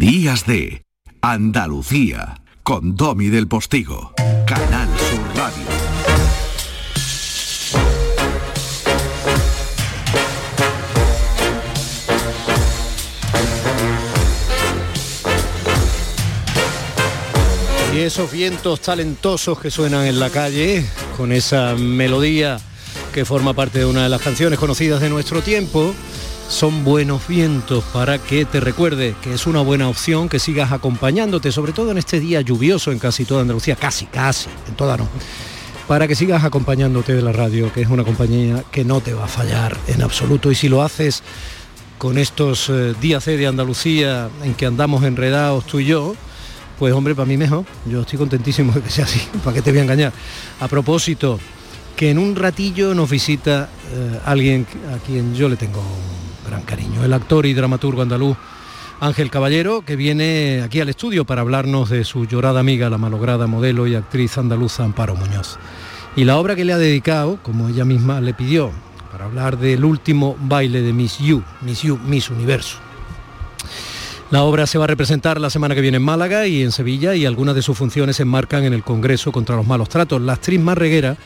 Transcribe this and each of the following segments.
Días de Andalucía con Domi del Postigo, Canal Sur Radio. Y esos vientos talentosos que suenan en la calle, con esa melodía que forma parte de una de las canciones conocidas de nuestro tiempo, son buenos vientos para que te recuerde que es una buena opción que sigas acompañándote, sobre todo en este día lluvioso en casi toda Andalucía, casi, casi, en toda no, para que sigas acompañándote de la radio, que es una compañía que no te va a fallar en absoluto. Y si lo haces con estos eh, días de Andalucía en que andamos enredados tú y yo, pues hombre, para mí mejor. Yo estoy contentísimo de que sea así, para que te voy a engañar. A propósito, que en un ratillo nos visita eh, alguien a quien yo le tengo gran cariño, el actor y dramaturgo andaluz Ángel Caballero, que viene aquí al estudio para hablarnos de su llorada amiga, la malograda modelo y actriz andaluza Amparo Muñoz. Y la obra que le ha dedicado, como ella misma le pidió, para hablar del último baile de Miss You, Miss You, Miss Universo. La obra se va a representar la semana que viene en Málaga y en Sevilla y algunas de sus funciones se enmarcan en el Congreso contra los malos tratos. La actriz más reguera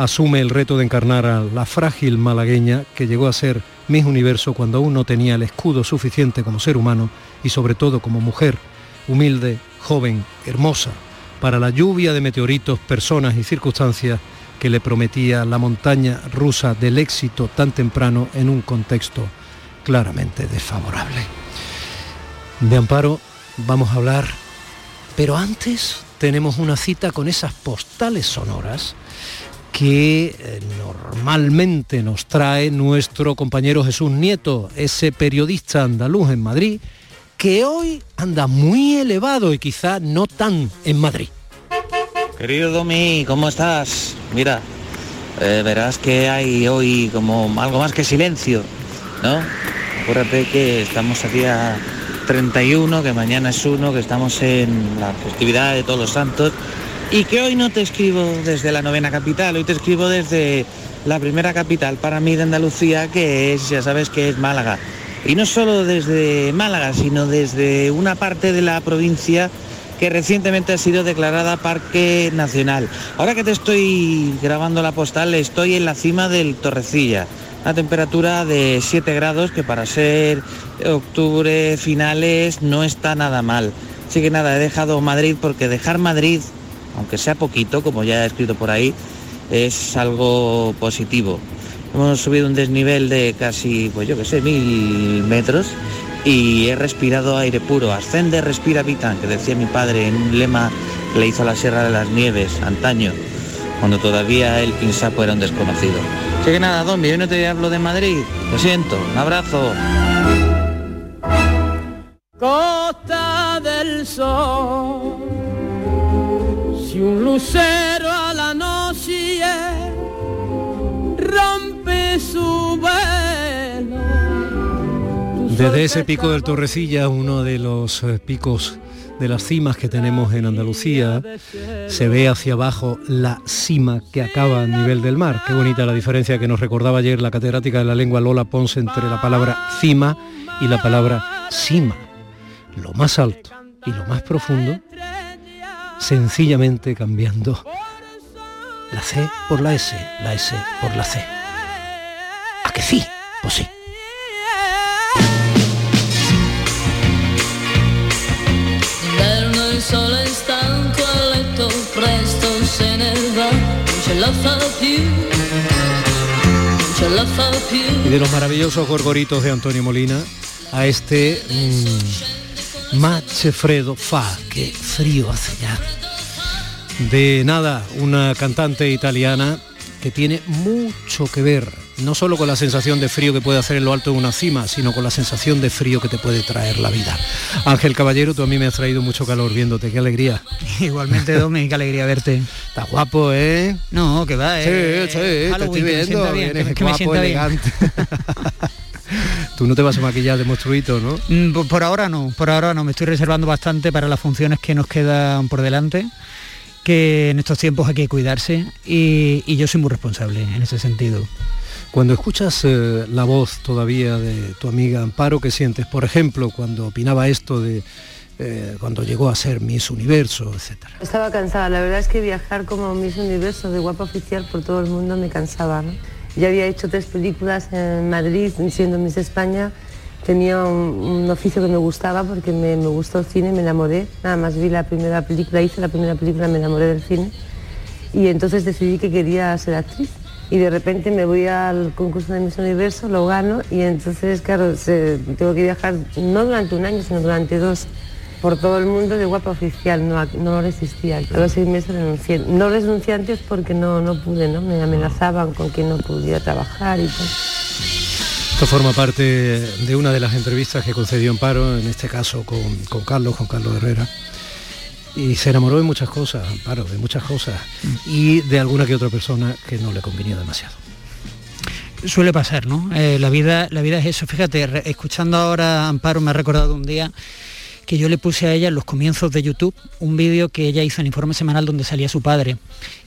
asume el reto de encarnar a la frágil malagueña que llegó a ser Miss Universo cuando aún no tenía el escudo suficiente como ser humano y sobre todo como mujer, humilde, joven, hermosa, para la lluvia de meteoritos, personas y circunstancias que le prometía la montaña rusa del éxito tan temprano en un contexto claramente desfavorable. De Amparo vamos a hablar, pero antes tenemos una cita con esas postales sonoras que eh, normalmente nos trae nuestro compañero Jesús Nieto, ese periodista andaluz en Madrid, que hoy anda muy elevado y quizá no tan en Madrid. Querido Domi, ¿cómo estás? Mira, eh, verás que hay hoy como algo más que silencio, ¿no? Acuérdate que estamos a día 31, que mañana es uno, que estamos en la festividad de todos los santos y que hoy no te escribo desde la novena capital, hoy te escribo desde la primera capital para mí de Andalucía, que es, ya sabes, que es Málaga. Y no solo desde Málaga, sino desde una parte de la provincia que recientemente ha sido declarada Parque Nacional. Ahora que te estoy grabando la postal, estoy en la cima del Torrecilla. Una temperatura de 7 grados que para ser octubre finales no está nada mal. Así que nada, he dejado Madrid porque dejar Madrid aunque sea poquito, como ya he escrito por ahí, es algo positivo. Hemos subido un desnivel de casi, pues yo qué sé, mil metros y he respirado aire puro. Ascende, respira, vitan, que decía mi padre en un lema que le hizo a la Sierra de las Nieves, antaño, cuando todavía el Pinsapo era un desconocido. Así que nada, Don, hoy no te hablo de Madrid. Lo siento, un abrazo. Costa del Sol si un lucero a la noche rompe su velo. Desde ese pico del Torrecilla, uno de los eh, picos de las cimas que tenemos en Andalucía, se ve hacia abajo la cima que acaba a nivel del mar. Qué bonita la diferencia que nos recordaba ayer la catedrática de la lengua Lola Ponce entre la palabra cima y la palabra cima. Lo más alto y lo más profundo sencillamente cambiando la C por la S, la S por la C. ¿A que sí? Pues sí. Y de los maravillosos gorgoritos de Antonio Molina a este... Mmm, Mache Fredo Fa, qué frío hace ya. De nada, una cantante italiana que tiene mucho que ver, no solo con la sensación de frío que puede hacer en lo alto de una cima, sino con la sensación de frío que te puede traer la vida. Ángel Caballero, tú a mí me has traído mucho calor viéndote, qué alegría. Igualmente, Domi, qué alegría verte. Está guapo, ¿eh? No, que va, ¿eh? Sí, sí, te estoy viendo, que me sienta elegante. Tú no te vas a maquillar de monstruito, ¿no? Mm, por ahora no, por ahora no. Me estoy reservando bastante para las funciones que nos quedan por delante que en estos tiempos hay que cuidarse y, yo soy muy responsable en ese sentido. Cuando escuchas eh, la voz todavía de tu amiga Amparo, ¿qué sientes? Por ejemplo, cuando opinaba esto de eh, cuando llegó a ser Miss Universo, etcétera. Estaba cansada, la verdad es que viajar como Miss Universo de guapa oficial por todo el mundo me cansaba. ¿no? Ya había hecho tres películas en Madrid siendo Miss España, tenía un, oficio que me gustaba porque me, me, gustó el cine, me enamoré, nada más vi la primera película, hice la primera película, me enamoré del cine. Y entonces decidí que quería ser actriz. Y de repente me voy al concurso de Miss Universo, lo gano. Y entonces, claro, tengo que viajar no durante un año, sino durante dos por todo el mundo de guapa oficial, no, no lo resistía. A los seis meses renuncié. No renuncié antes porque no, no pude, ¿no? Me amenazaban con que no pudiera trabajar y todo. Esto forma parte de una de las entrevistas que concedió Amparo, en este caso con, con Carlos, con Carlos Herrera. Y se enamoró de muchas cosas, Amparo, de muchas cosas. Y de alguna que otra persona que no le convenía demasiado suele pasar, ¿no? Eh, la, vida, la vida es eso. Fíjate, escuchando ahora Amparo me ha recordado un día que yo le puse a ella en los comienzos de YouTube un vídeo que ella hizo en informe semanal donde salía su padre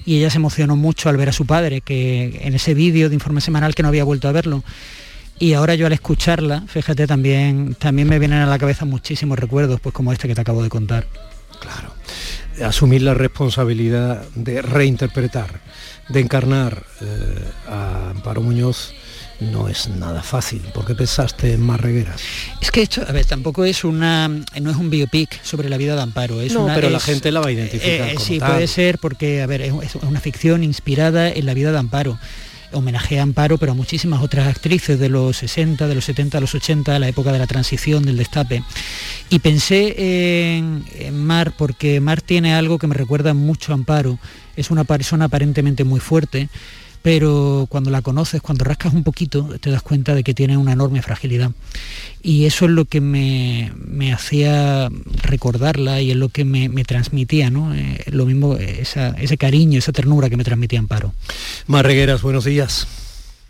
y ella se emocionó mucho al ver a su padre, que en ese vídeo de informe semanal que no había vuelto a verlo. Y ahora yo al escucharla, fíjate, también, también me vienen a la cabeza muchísimos recuerdos, pues como este que te acabo de contar. Claro. Asumir la responsabilidad de reinterpretar, de encarnar eh, a Amparo Muñoz no es nada fácil. ¿Por qué pensaste en más regueras? Es que esto, a ver, tampoco es una, no es un biopic sobre la vida de Amparo. Es no, una, pero la gente la va a identificar. Eh, sí, puede ser porque, a ver, es, una ficción inspirada en la vida de Amparo homenaje a Amparo, pero a muchísimas otras actrices de los 60, de los 70, de los 80, la época de la transición, del destape. Y pensé en, en, Mar porque Mar tiene algo que me recuerda mucho a Amparo. Es una persona aparentemente muy fuerte, pero cuando la conoces, cuando rascas un poquito, te das cuenta de que tiene una enorme fragilidad. Y eso es lo que me, hacía recordarla y es lo que me, transmitía, ¿no? Eh, lo mismo, ese cariño, esa ternura que me transmitía Amparo. Marregueras, buenos días.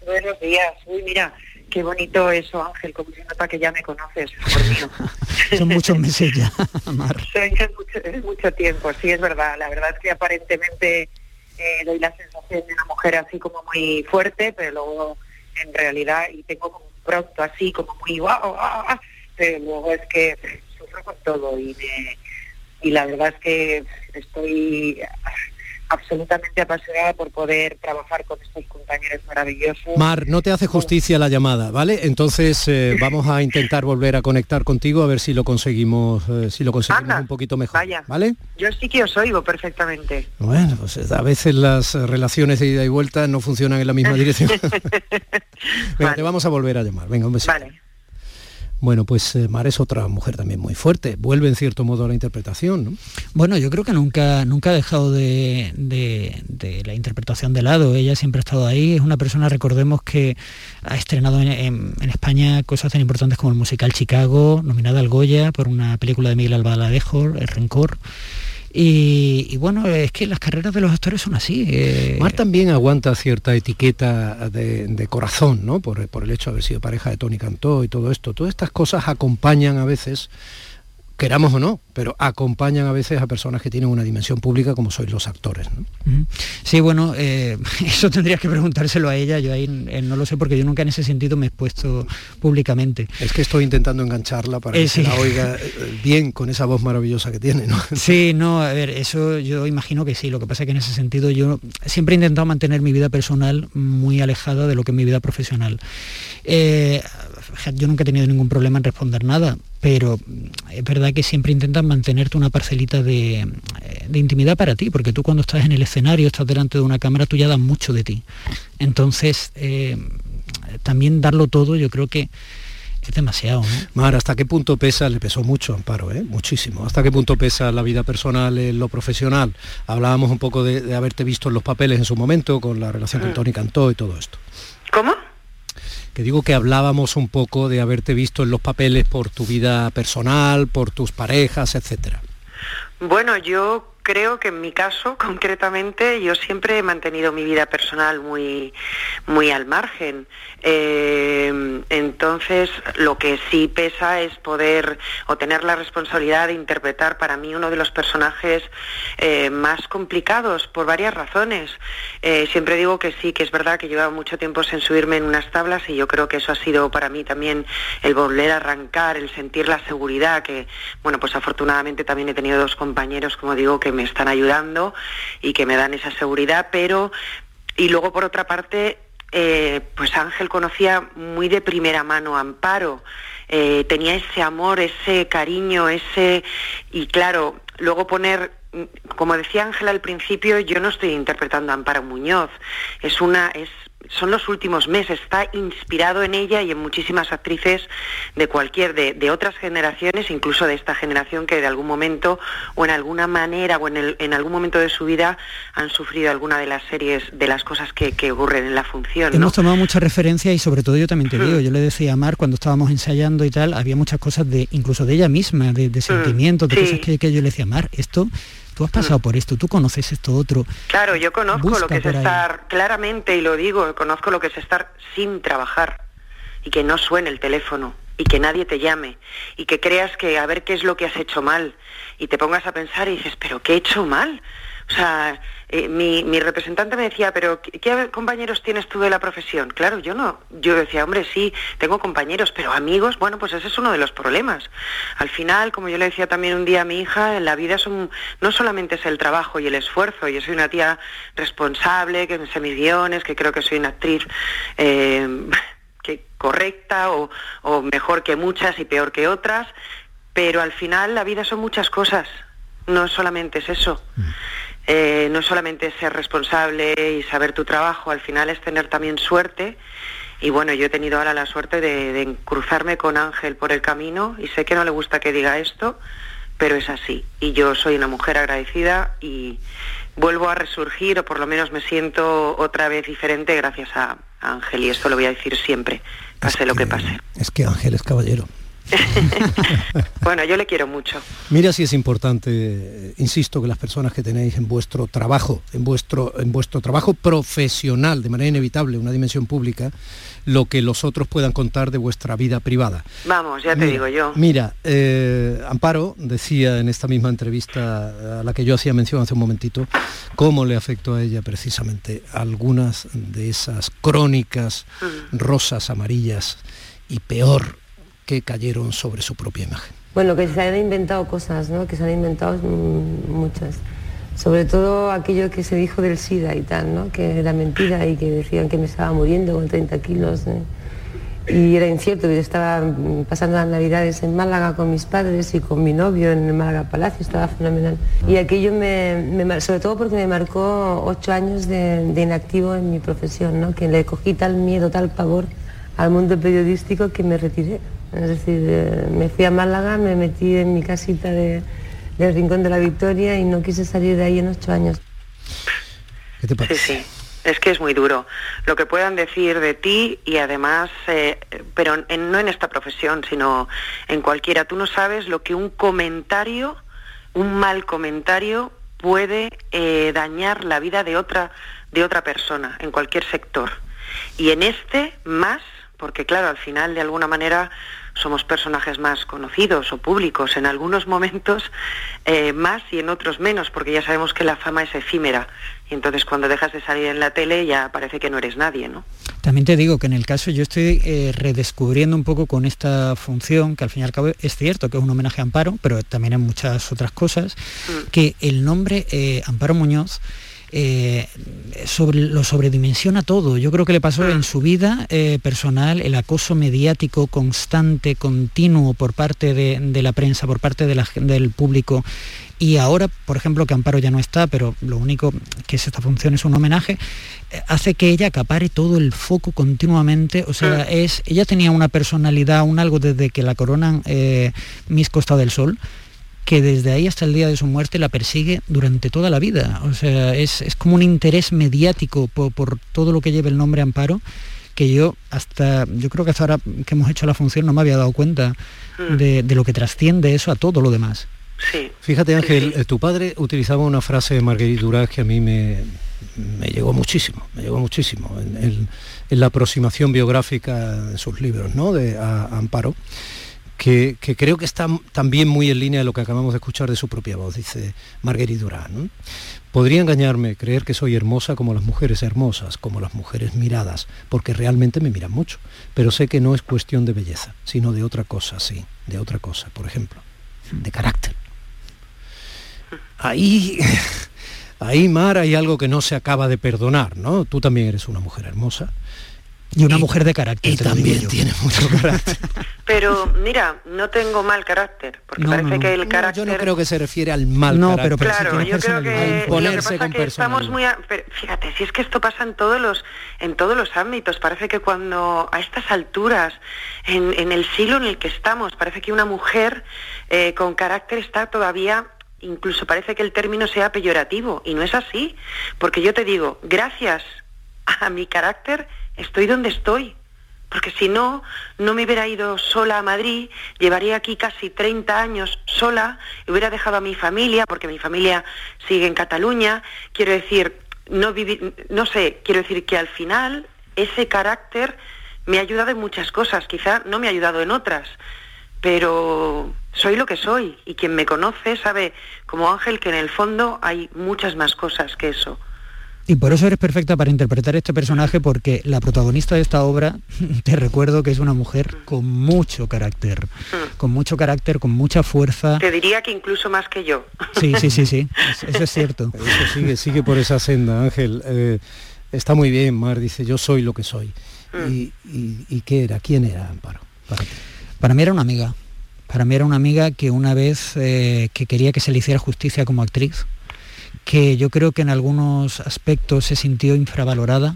Buenos días. Uy, mira, qué bonito eso, Ángel, como se nota que ya me conoces, por mío. Son muchos meses ya, Mar. Son mucho, mucho tiempo, sí, es verdad. La verdad es que aparentemente eh, doy la sensación de una mujer así como muy fuerte, pero luego en realidad, y tengo como un pronto así como muy guau, pero luego es que sufro con todo y, y la verdad es que estoy absolutamente apasionada por poder trabajar con estos compañeros maravillosos. Mar, no te hace justicia la llamada, ¿vale? Entonces eh, vamos a intentar volver a conectar contigo a ver si lo conseguimos, eh, si lo conseguimos un poquito mejor. Vaya, ¿vale? Yo sí que os oigo perfectamente. Bueno, pues a veces las relaciones de ida y vuelta no funcionan en la misma dirección. Venga, te vamos a volver a llamar. Venga, un besito. Vale. Bueno, pues eh, Mar es otra mujer también muy fuerte. Vuelve en cierto modo a la interpretación, ¿no? Bueno, yo creo que nunca, nunca ha dejado de, la interpretación de lado. Ella siempre ha estado ahí. Es una persona, recordemos, que ha estrenado en, España cosas tan importantes como el musical Chicago, nominada al Goya por una película de Miguel Albaladejo, El Rencor. Y, bueno, es que las carreras de los actores son así. Eh. Mar también aguanta cierta etiqueta de, corazón, ¿no? Por, por, el hecho de haber sido pareja de Tony Cantó y todo esto. Todas estas cosas acompañan a veces queramos o no, pero acompañan a veces a personas que tienen una dimensión pública como sois los actores. ¿no? Sí, bueno, eh, eso tendrías que preguntárselo a ella, yo ahí eh, no lo sé porque yo nunca en ese sentido me he expuesto públicamente. Es que estoy intentando engancharla para que se la oiga bien con esa voz maravillosa que tiene, ¿no? Sí, no, a ver, eso yo imagino que sí, lo que pasa es que en ese sentido yo siempre he intentado mantener mi vida personal muy alejada de lo que es mi vida profesional. Eh, yo nunca he tenido ningún problema en responder nada, pero es verdad que siempre intentas mantenerte una parcelita de, intimidad para ti, porque tú cuando estás en el escenario, estás delante de una cámara, tú ya das mucho de ti. Entonces, eh, también darlo todo, yo creo que es demasiado. ¿no? Mar, ¿hasta qué punto pesa? Le pesó mucho, Amparo, ¿eh? muchísimo. ¿Hasta qué punto pesa la vida personal en lo profesional? Hablábamos un poco de, haberte visto en los papeles en su momento, con la relación con mm. Tony Cantó y todo esto. ¿Cómo? Que digo que hablábamos un poco de haberte visto en los papeles por tu vida personal, por tus parejas, etcétera. Bueno, yo creo que en mi caso, concretamente, yo siempre he mantenido mi vida personal muy, muy al margen. Eh, entonces, lo que sí pesa es poder o tener la responsabilidad de interpretar para mí uno de los personajes eh, más complicados por varias razones. Eh, siempre digo que sí, que es verdad que llevaba mucho tiempo sin subirme en unas tablas y yo creo que eso ha sido para mí también el volver a arrancar, el sentir la seguridad que, bueno, pues afortunadamente también he tenido dos compañeros, como digo, que me están ayudando y que me dan esa seguridad, pero y luego por otra parte, eh, pues Ángel conocía muy de primera mano a Amparo, eh, tenía ese amor, ese cariño, ese y claro, luego poner como decía Ángela al principio, yo no estoy interpretando a Amparo Muñoz, es una, es son los últimos meses, está inspirado en ella y en muchísimas actrices de cualquier, de, otras generaciones, incluso de esta generación que de algún momento o en alguna manera o en, en algún momento de su vida han sufrido alguna de las series, de las cosas que, ocurren en la función. Hemos tomado mucha referencia y sobre todo yo también te digo, yo le decía a Mar cuando estábamos ensayando y tal, había muchas cosas de, incluso de ella misma, de, sentimientos, de cosas que, que yo le decía, Mar, esto Tú has pasado por esto, tú conoces esto otro. Claro, yo conozco lo que es estar, claramente, y lo digo, conozco lo que es estar sin trabajar y que no suene el teléfono y que nadie te llame y que creas que a ver qué es lo que has hecho mal y te pongas a pensar y dices, pero ¿qué he hecho mal? O sea, eh, mi, mi, representante me decía, pero ¿qué, compañeros tienes tú de la profesión? Claro, yo no. Yo decía, hombre, sí, tengo compañeros, pero amigos, bueno, pues ese es uno de los problemas. Al final, como yo le decía también un día a mi hija, en la vida son, no solamente es el trabajo y el esfuerzo. Yo soy una tía responsable, que sé mis guiones, que creo que soy una actriz eh, que, correcta o, o mejor que muchas y peor que otras, pero al final la vida son muchas cosas. No solamente es eso. Mm. Eh, no solamente ser responsable y saber tu trabajo, al final es tener también suerte. Y bueno, yo he tenido ahora la suerte de, cruzarme con Ángel por el camino y sé que no le gusta que diga esto, pero es así. Y yo soy una mujer agradecida y vuelvo a resurgir o por lo menos me siento otra vez diferente gracias a, Ángel y esto lo voy a decir siempre, pase lo que pase. Es que Ángel es caballero. bueno, yo le quiero mucho. Mira si es importante, insisto, que las personas que tenéis en vuestro trabajo, en vuestro, en vuestro trabajo profesional, de manera inevitable, una dimensión pública, lo que los otros puedan contar de vuestra vida privada. Vamos, ya te digo yo. Mira, eh, Amparo decía en esta misma entrevista a la que yo hacía mención hace un momentito, cómo le afectó a ella precisamente algunas de esas crónicas mm. rosas, amarillas y peor que cayeron sobre su propia imagen. Bueno, que se han inventado cosas, ¿no? Que se han inventado muchas. Sobre todo aquello que se dijo del SIDA y tal, ¿no? Que era mentira y que decían que me estaba muriendo con 30 kilos. ¿eh? Y era incierto, yo estaba pasando las navidades en Málaga con mis padres y con mi novio en el Málaga Palacio, estaba fenomenal. Y aquello me, sobre todo porque me marcó ocho años de, de, inactivo en mi profesión, ¿no? que le cogí tal miedo, tal pavor al mundo periodístico que me retiré. Es decir, eh, me fui a Málaga, me metí en mi casita de, del Rincón de la Victoria y no quise salir de ahí en ocho años. ¿Qué te Sí, sí. Es que es muy duro. Lo que puedan decir de ti y además, eh, pero no en esta profesión, sino en cualquiera. Tú no sabes lo que un comentario, un mal comentario, puede eh, dañar la vida de otra, de otra persona, en cualquier sector. Y en este, más, porque claro, al final, de alguna manera, somos personajes más conocidos o públicos en algunos momentos eh, más y en otros menos, porque ya sabemos que la fama es efímera. Y entonces cuando dejas de salir en la tele ya parece que no eres nadie, ¿no? También te digo que en el caso yo estoy eh, redescubriendo un poco con esta función, que al fin y al cabo es cierto que es un homenaje a Amparo, pero también en muchas otras cosas, mm. que el nombre eh, Amparo Muñoz eh, sobre, lo sobredimensiona todo. Yo creo que le pasó en su vida eh, personal el acoso mediático constante, continuo por parte de, la prensa, por parte del público. Y ahora, por ejemplo, que Amparo ya no está, pero lo único que es esta función es un homenaje, eh, hace que ella acapare todo el foco continuamente. O sea, es, ella tenía una personalidad, un algo desde que la coronan Miss Costa del Sol, que desde ahí hasta el día de su muerte la persigue durante toda la vida. O sea, es, como un interés mediático por, todo lo que lleva el nombre Amparo, que yo hasta, yo creo que hasta ahora que hemos hecho la función no me había dado cuenta mm. de, lo que trasciende eso a todo lo demás. Sí. Fíjate Ángel, eh, tu padre utilizaba una frase de Marguerite Duras que a mí me, me llegó muchísimo, me llegó muchísimo en, la aproximación biográfica de sus libros, ¿no? De Amparo. Que, creo que está también muy en línea de lo que acabamos de escuchar de su propia voz, dice Marguerite Durán. Podría engañarme, creer que soy hermosa como las mujeres hermosas, como las mujeres miradas, porque realmente me miran mucho, pero sé que no es cuestión de belleza, sino de otra cosa, sí, de otra cosa, por ejemplo, de carácter. Ahí ahí, Mar, hay algo que no se acaba de perdonar, ¿no? Tú también eres una mujer hermosa. Y una mujer de carácter. Y también tiene mucho carácter. Pero mira, no tengo mal carácter, porque parece que el carácter... yo no creo que se refiere al mal no, Pero, claro, yo creo que, imponerse con que estamos muy... fíjate, si es que esto pasa en todos los en todos los ámbitos, parece que cuando a estas alturas, en, el siglo en el que estamos, parece que una mujer eh, con carácter está todavía incluso parece que el término sea peyorativo y no es así, porque yo te digo, gracias a mi carácter estoy donde estoy, porque si no, no me hubiera ido sola a Madrid, llevaría aquí casi 30 años sola, hubiera dejado a mi familia, porque mi familia sigue en Cataluña, quiero decir, no no sé, quiero decir que al final ese carácter me ha ayudado en muchas cosas, quizá no me ha ayudado en otras, pero soy lo que soy y quien me conoce sabe como Ángel que en el fondo hay muchas más cosas que eso. Y por eso eres perfecta para interpretar este personaje porque la protagonista de esta obra, te recuerdo que es una mujer con mucho carácter, mm. con mucho carácter, con mucha fuerza. Te diría que incluso más que yo. Sí, sí, sí, sí, eso es cierto. Eso sigue, sigue por esa senda, Ángel. Eh, está muy bien, Mar dice, yo soy lo que soy. Mm. Y, qué era? ¿Quién era Amparo? para mí era una amiga, para mí era una amiga que una vez eh, que quería que se le hiciera justicia como actriz, que yo creo que en algunos aspectos se sintió infravalorada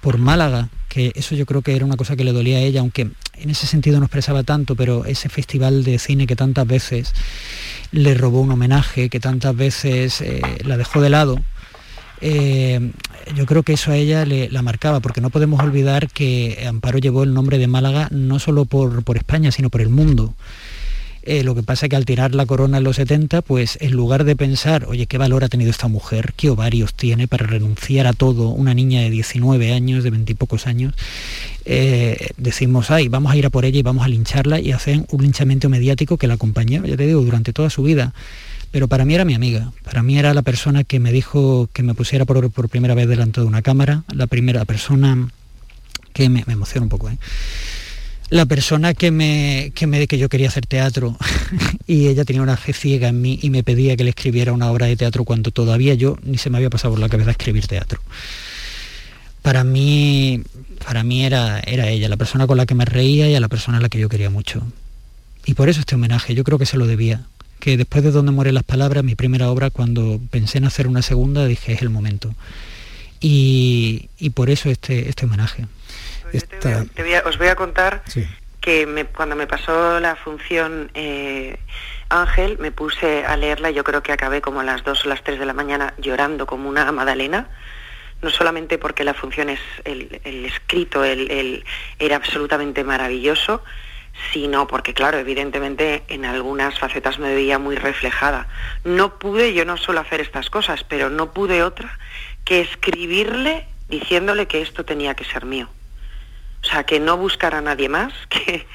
por Málaga, que eso yo creo que era una cosa que le dolía a ella, aunque en ese sentido no expresaba tanto, pero ese festival de cine que tantas veces le robó un homenaje, que tantas veces eh, la dejó de lado, eh, yo creo que eso a ella le, la marcaba, porque no podemos olvidar que Amparo llevó el nombre de Málaga no solo por, por España, sino por el mundo. Eh, lo que pasa es que al tirar la corona en los 70, pues en lugar de pensar, oye, ¿qué valor ha tenido esta mujer? ¿Qué ovarios tiene para renunciar a todo? Una niña de 19 años, de 20 y pocos años. Eh, decimos, ay, vamos a ir a por ella y vamos a lincharla y hacen un linchamiento mediático que la acompañó, ya te digo, durante toda su vida. Pero para mí era mi amiga, para mí era la persona que me dijo que me pusiera por, primera vez delante de una cámara, la primera persona que me, me emociona un poco, ¿eh? La persona que me, que me que yo quería hacer teatro y ella tenía una fe ciega en mí y me pedía que le escribiera una obra de teatro cuando todavía yo ni se me había pasado por la cabeza escribir teatro. Para mí, para mí era, era ella, la persona con la que me reía y a la persona a la que yo quería mucho. Y por eso este homenaje, yo creo que se lo debía. Que después de Donde mueren las palabras, mi primera obra, cuando pensé en hacer una segunda, dije, es el momento. Y, y por eso este, este homenaje os voy a contar que cuando me pasó la función eh, Ángel, me puse a leerla, yo creo que acabé como a las 2 o las 3 de la mañana llorando como una Madalena, no solamente porque la función es el, escrito el, era absolutamente maravilloso, sino porque, claro, evidentemente en algunas facetas me veía muy reflejada. No pude yo no solo hacer estas cosas, pero no pude otra que escribirle diciéndole que esto tenía que ser mío. O sea, que no buscara a nadie más, que,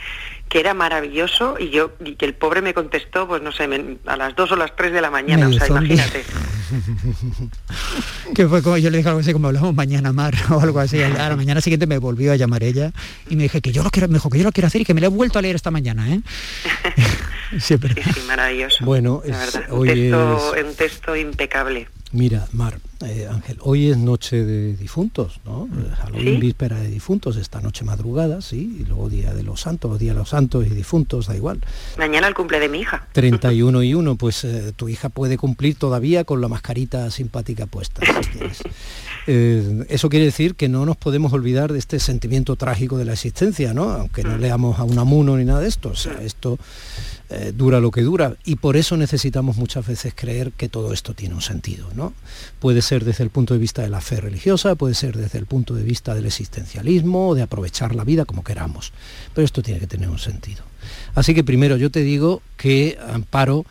que era maravilloso y yo y que el pobre me contestó, pues no sé, a las dos o las tres de la mañana, o sea, imagínate. que fue como yo le dije algo así como hablamos mañana mar o algo así. A la mañana siguiente me volvió a llamar ella y me dije que yo lo quiero, me dijo que yo lo quiero hacer y que me lo he vuelto a leer esta mañana, ¿eh? sí, sí, maravilloso. Bueno, es, un, texto, un texto impecable. Mira, Mar, eh, Ángel, hoy es noche de difuntos, ¿no? Mm. Halloween, víspera de difuntos, esta noche madrugada, sí, y luego día de los santos, día de los santos y difuntos, da igual. Mañana el cumple de mi hija. 31 y 1, pues eh, tu hija puede cumplir todavía con la mascarita simpática puesta. Eh, eso quiere decir que no nos podemos olvidar de este sentimiento trágico de la existencia, ¿no? Aunque no mm. leamos a un amuno ni nada de esto. O sea, mm. esto eh, dura lo que dura y por eso necesitamos muchas veces creer que todo esto tiene un sentido. ¿no? Puede ser desde el punto de vista de la fe religiosa, puede ser desde el punto de vista del existencialismo, de aprovechar la vida como queramos, pero esto tiene que tener un sentido. Así que primero yo te digo que Amparo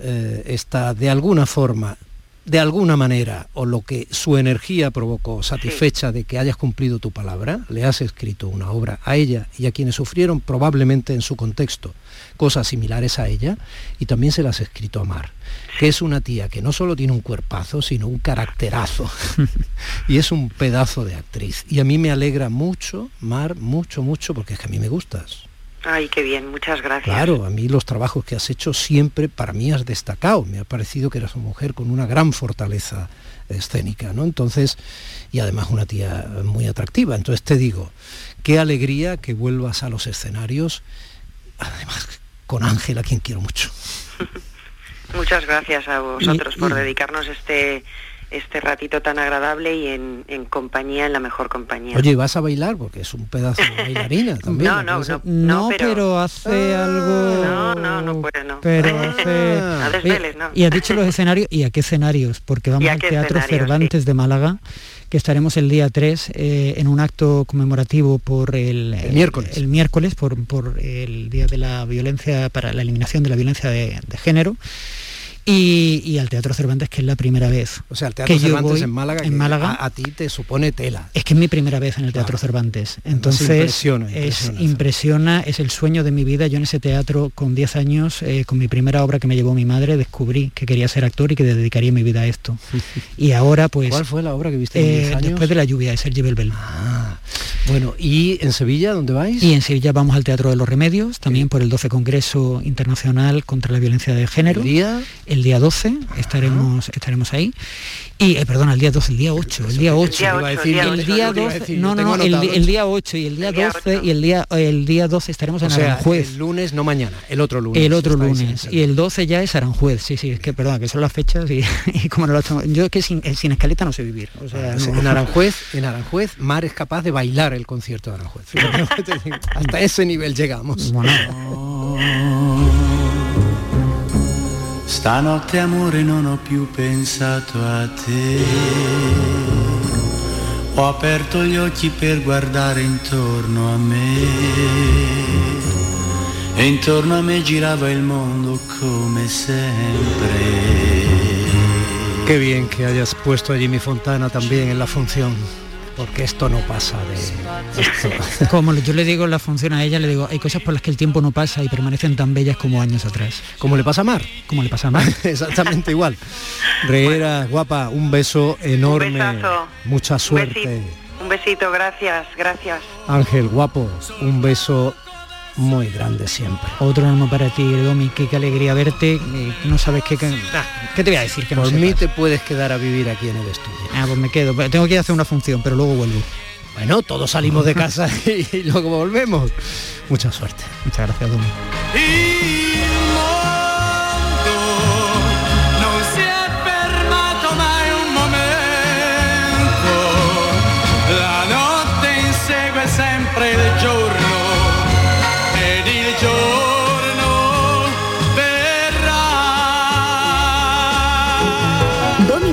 eh, está de alguna forma de alguna manera o lo que su energía provocó satisfecha de que hayas cumplido tu palabra, le has escrito una obra a ella y a quienes sufrieron probablemente en su contexto cosas similares a ella y también se las has escrito a Mar, que es una tía que no solo tiene un cuerpazo, sino un caracterazo y es un pedazo de actriz. Y a mí me alegra mucho, Mar, mucho, mucho, porque es que a mí me gustas. Ay, qué bien, muchas gracias. Claro, a mí los trabajos que has hecho siempre para mí has destacado. Me ha parecido que eras una mujer con una gran fortaleza escénica, ¿no? Entonces, y además una tía muy atractiva. Entonces te digo, qué alegría que vuelvas a los escenarios, además con Ángela, quien quiero mucho. Muchas gracias a vosotros por dedicarnos este este ratito tan agradable y en, compañía, en la mejor compañía. Oye, ¿vas a bailar? Porque es un pedazo de bailarina también. no, no, no, no, pero... hace ah. algo... No, no, no puede, no. Pero hace... a desveles, no. Y has dicho los escenarios, ¿y a qué escenarios? Porque vamos al Teatro Cervantes de Málaga, que estaremos el día 3 eh, en un acto conmemorativo por el, miércoles, el, miércoles por, por, el Día de la Violencia, para la eliminación de la violencia de, de género. Y, al Teatro Cervantes, que es la primera vez. O sea, el Teatro Cervantes en Málaga, en Málaga a, ti te supone tela. Es que es mi primera vez en el Teatro Cervantes. Entonces, impresiona, es, impresiona, es el sueño de mi vida. Yo en ese teatro, con 10 años, eh, con mi primera obra que me llevó mi madre, descubrí que quería ser actor y que dedicaría mi vida a esto. y ahora, pues... ¿Cuál fue la obra que viste en 10 eh, años? Después de la lluvia, es Sergi Belbel. Ah, bueno, ¿y en Sevilla dónde vais? Y en Sevilla vamos al Teatro de los Remedios, también por el 12 Congreso Internacional contra la Violencia de Género. ¿El día? El día 12 estaremos, estaremos ahí. Y, eh, perdona, el día 12, el día 8, el día 8. El día 12, no, no, no, el, día 8 y el día 12 y el día, el día 12 estaremos en Aranjuez. el lunes, no mañana, el otro lunes. El otro lunes. Y el 12 ya es Aranjuez, sí, sí, es que, perdona, que son las fechas y, como no lo Yo es que sin, sin, escaleta no sé vivir. O sea, En Aranjuez, en Aranjuez, Mar es capaz de bailar el concierto de Aranjuez. Hasta ese nivel llegamos. Stanotte amore non ho più pensato a te. Ho aperto gli occhi per guardare intorno a me. E intorno a me girava il mondo come sempre. Qué bien que hayas puesto a Jimmy Fontana también en la función. Porque esto no pasa de... Como yo le digo la función a ella, le digo, hay cosas por las que el tiempo no pasa y permanecen tan bellas como años atrás. Como le pasa a Mar. Como le pasa a Mar. Exactamente igual. Reera, guapa, un beso enorme. Mucha suerte. un besito, gracias, gracias. Ángel, guapo, un beso muy grande siempre. Otro norma para ti, Domi, qué, qué alegría verte. no sabes qué, qué, te voy a decir que Por mí te puedes quedar a vivir aquí en el estudio. Ah, pues me quedo. Tengo que ir a hacer una función, pero luego vuelvo. Bueno, todos salimos de casa y, luego volvemos. Mucha suerte. Muchas gracias, Domi.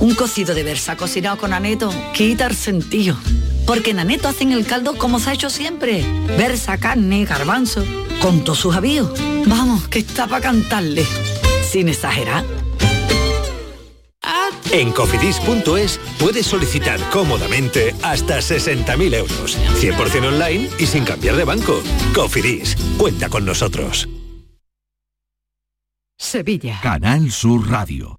Un cocido de versa cocinado con aneto quita el sentido. Porque en aneto hacen el caldo como se ha hecho siempre. Versa, carne, garbanzo, con todos sus avíos. Vamos, que está para cantarle. Sin exagerar. En cofidis.es puedes solicitar cómodamente hasta 60.000 euros. 100% online y sin cambiar de banco. Cofidis, cuenta con nosotros. Sevilla. Canal Sur Radio.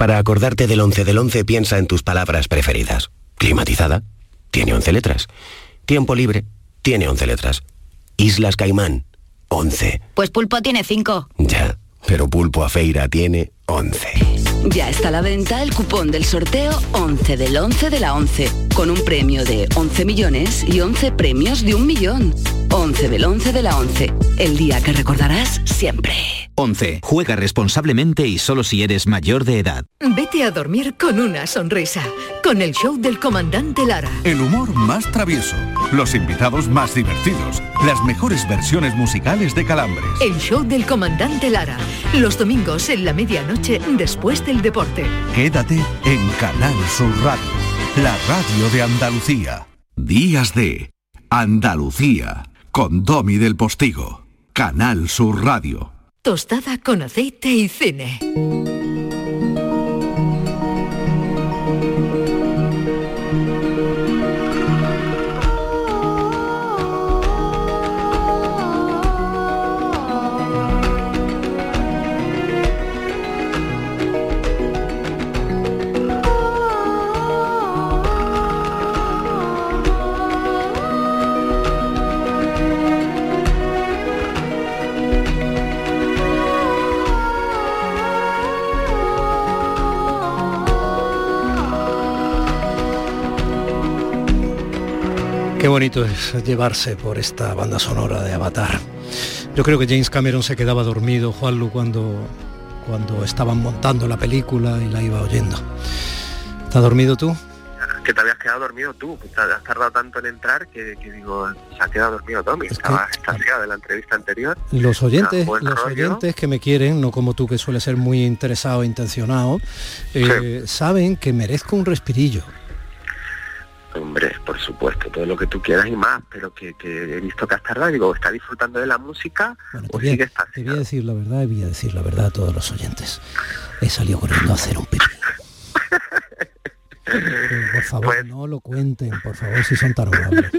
Para acordarte del 11 del 11 piensa en tus palabras preferidas. Climatizada, tiene 11 letras. Tiempo libre, tiene 11 letras. Islas Caimán, 11. Pues pulpo tiene 5. Ya, pero pulpo a feira tiene 11. Ya está a la venta el cupón del sorteo 11 del 11 de la 11, con un premio de 11 millones y 11 premios de un millón. 11 del 11 de la 11, el día que recordarás siempre. 11. Juega responsablemente y solo si eres mayor de edad. Vete a dormir con una sonrisa, con el show del comandante Lara. El humor más travieso, los invitados más divertidos, las mejores versiones musicales de Calambres. El show del comandante Lara, los domingos en la medianoche después del deporte. Quédate en Canal Sur Radio, la radio de Andalucía. Días de Andalucía con Domi del Postigo. Canal Sur Radio. Tostada con aceite y cine. Bonito es llevarse por esta banda sonora de Avatar. Yo creo que James Cameron se quedaba dormido, Juanlu, cuando, cuando estaban montando la película y la iba oyendo. ¿Estás dormido tú? Que te habías quedado dormido tú, que te has tardado tanto en entrar que, digo, se ha quedado dormido Tommy, estaba de la entrevista anterior. Los oyentes, los oyentes que me quieren, no como tú que suele ser muy interesado e intencionado, eh, saben que merezco un respirillo. Hombre, por supuesto, todo lo que tú quieras y más, pero que, he visto que has tardado, digo, ¿está disfrutando de la música o te sigue Te voy a decir la verdad, y voy a decir la verdad a todos los oyentes. He salido corriendo a hacer un pipí. por favor, pues no lo cuenten, por favor, si son tan amables.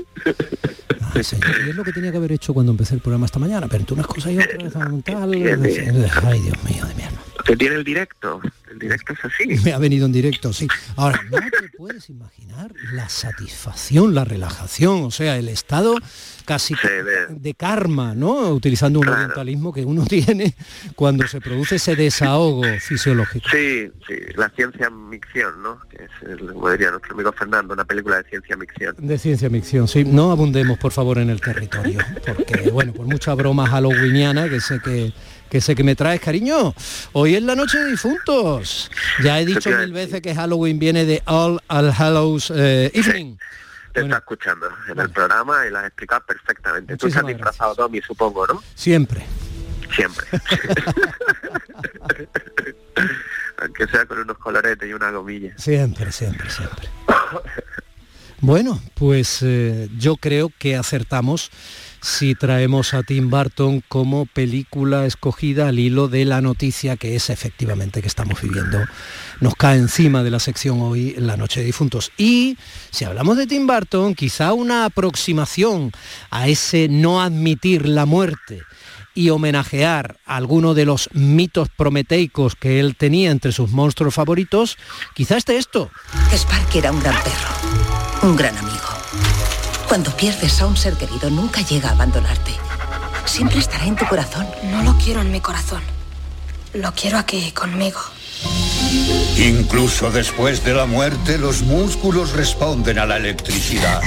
y es lo que tenía que haber hecho cuando empecé el programa esta mañana, pero entre unas cosas y otras, tal, ay Dios mío de mierda. Que tiene el directo, el directo es así. Me ha venido en directo, sí. Ahora, no te puedes imaginar la satisfacción, la relajación, o sea, el estado casi de, karma, ¿no? Utilizando un orientalismo que uno tiene cuando se produce ese desahogo fisiológico. Sí, sí, la ciencia micción, ¿no? Que es, como diría nuestro amigo Fernando, una película de ciencia micción. De ciencia micción, sí. No abundemos, por favor, en el territorio, porque, bueno, por mucha broma halloweeniana que sé que que sé que me traes, cariño. Hoy es la noche de difuntos. Ya he dicho mil veces que Halloween viene de All All Hallows eh, Evening. Te está escuchando en el programa y lo has explicado perfectamente. Tú has disfrazado Tommy, supongo, ¿no? Siempre. Siempre. Aunque sea con unos coloretes y una gomilla. Siempre, siempre, siempre. bueno, pues eh, yo creo que acertamos si traemos a Tim Burton como película escogida al hilo de la noticia que es efectivamente que estamos viviendo. Nos cae encima de la sección hoy en la Noche de Difuntos. Y si hablamos de Tim Burton, quizá una aproximación a ese no admitir la muerte y homenajear a alguno de los mitos prometeicos que él tenía entre sus monstruos favoritos, quizá esté esto. Spark era un gran perro, un gran amigo cuando pierdes a un ser querido, nunca llega a abandonarte. Siempre estará en tu corazón. No lo quiero en mi corazón. Lo quiero aquí, conmigo. Incluso después de la muerte, los músculos responden a la electricidad.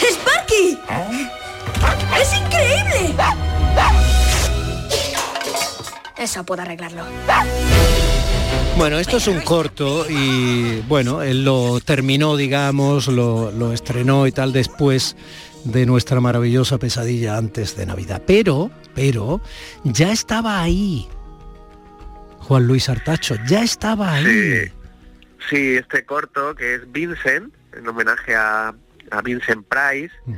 ¡Sparky! ¡Es increíble! Eso puedo arreglarlo. Bueno, esto es un corto y bueno, él lo terminó, digamos, lo, estrenó y tal después de nuestra maravillosa pesadilla antes de Navidad. Pero, pero, ya estaba ahí Juan Luis Artacho, ya estaba ahí. Sí, este corto que es Vincent, en homenaje a, a Vincent Price. Mm.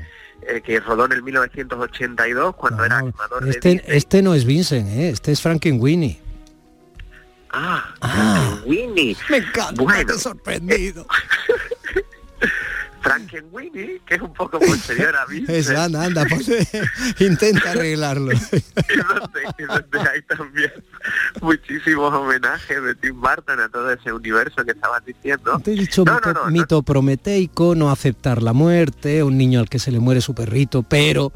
Eh, que rodó en el 1982 cuando era animador este, de Este no es Vincent, ¿eh? este es Frankenweenie. Ah, ah Winnie. Me encanta, bueno, sorprendido. Frankenweenie, que es un poco posterior a mí. Es, anda, anda, intenta arreglarlo. y donde, hay también muchísimos homenajes de Tim Burton a todo ese universo que estabas diciendo. Te he dicho mito, prometeico, no aceptar la muerte, un niño al que se le muere su perrito, pero